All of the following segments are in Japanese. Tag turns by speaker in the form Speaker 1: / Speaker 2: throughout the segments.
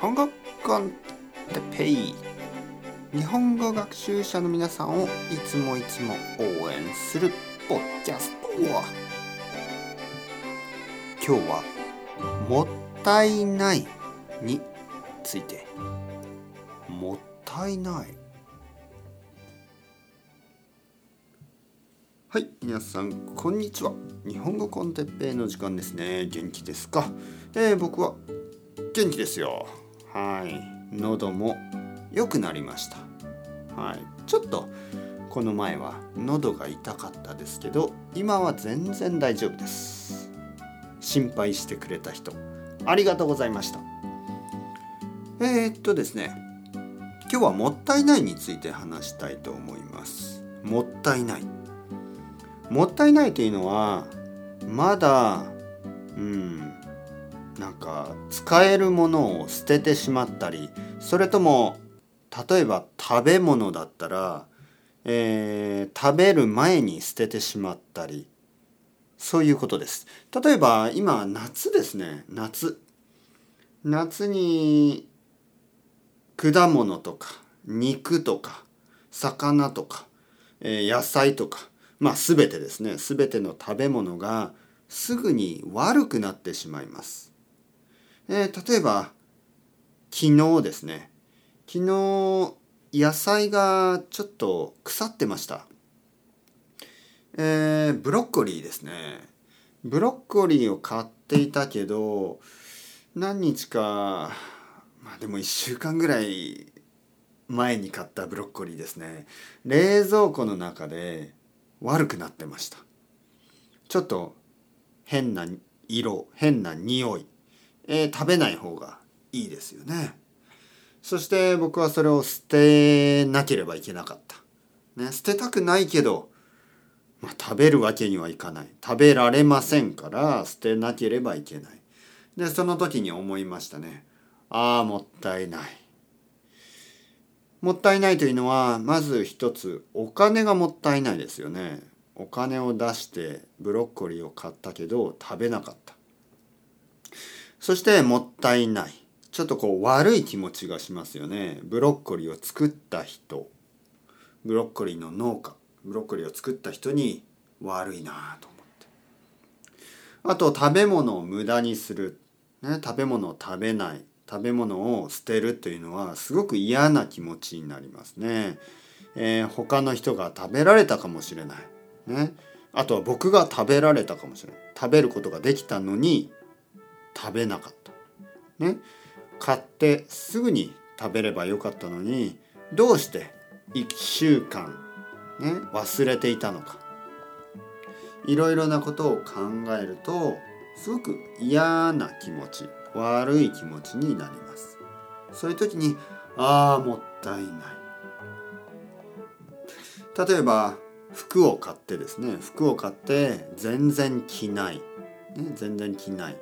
Speaker 1: 本語コンテペイ日本語学習者の皆さんをいつもいつも応援するポッキャスト今日は「もったいない」について。もったいない。はい皆さんこんにちは。日本語コンテッペイの時間ですね。元気ですか、えー、僕は元気ですよ。はい。喉も良くなりました。はい。ちょっとこの前は喉が痛かったですけど今は全然大丈夫です。心配してくれた人。ありがとうございました。えー、っとですね。今日はもったいないについて話したいと思います。もったいない。もったいないというのはまだうんなんか使えるものを捨ててしまったりそれとも例えば食べ物だったら、えー、食べる前に捨ててしまったりそういうことです。例えば今夏ですね。夏。夏に果物とか肉とか魚とか、えー、野菜とかまあ全てですね。全ての食べ物がすぐに悪くなってしまいます。えー、例えば昨日ですね。昨日野菜がちょっと腐ってました。えー、ブロッコリーですね。ブロッコリーを買っていたけど何日かまあでも1週間ぐらい前に買ったブロッコリーですね。冷蔵庫の中で悪くなってました。ちょっと変な色変な匂い、えー、食べない方がいいですよね。そして僕はそれを捨てなければいけなかった、ね、捨てたくないけど、まあ、食べるわけにはいかない。食べられませんから捨てなければいけない。でその時に思いましたね。ああもったいない。もったいないというのはまず一つお金がもったいないですよね。お金を出してブロッコリーを買ったけど食べなかった。そしてもったいないちょっとこう悪い気持ちがしますよねブロッコリーを作った人ブロッコリーの農家ブロッコリーを作った人に悪いなと思ってあと食べ物を無駄にする、ね、食べ物を食べない食べ物を捨てるというのはすごく嫌な気持ちになりますね。えー、他の人が食べられたかもしれない。ね。あとは僕が食べられたかもしれない。食べることができたのに食べなかった。ね。買ってすぐに食べればよかったのにどうして1週間ね忘れていたのか。いろいろなことを考えるとすごく嫌な気持ち悪い気持ちになりますそういう時にああもったいない例えば服を買ってですね服を買って全然着ない、ね、全然着ない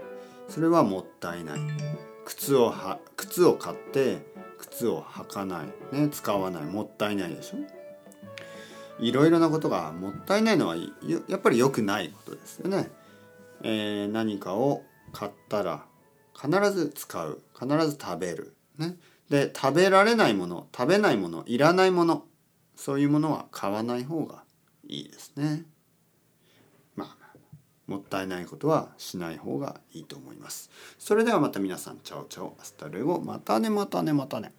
Speaker 1: それはもったいない。靴をは靴を買って靴を履かない、ね、使わない。もったいないでしょ？いろいろなことがもったいないのはやっぱり良くないことですよね、えー、何かを買ったら必ず使う。必ず食べる、ね、で食べられないもの食べないものいらないものそういうものは買わない方がいいですね。もったいないことはしない方がいいと思います。それではまた皆さん chao chao hasta luego またねまたねまたね。